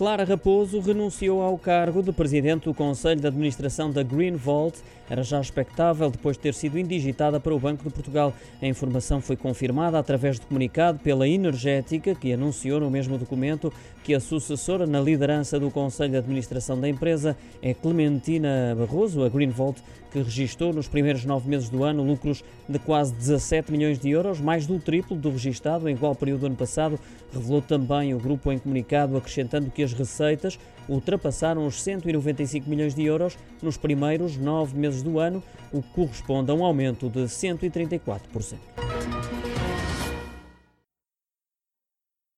Clara Raposo renunciou ao cargo de presidente do Conselho de Administração da Green Vault. Era já expectável depois de ter sido indigitada para o Banco de Portugal. A informação foi confirmada através de comunicado pela Energética, que anunciou no mesmo documento que a sucessora na liderança do Conselho de Administração da empresa é Clementina Barroso, a Green Vault, que registrou nos primeiros nove meses do ano lucros de quase 17 milhões de euros, mais do triplo do registado em igual período do ano passado, revelou também o grupo em comunicado, acrescentando que as receitas ultrapassaram os 195 milhões de euros nos primeiros nove meses do ano, o que corresponde a um aumento de 134%.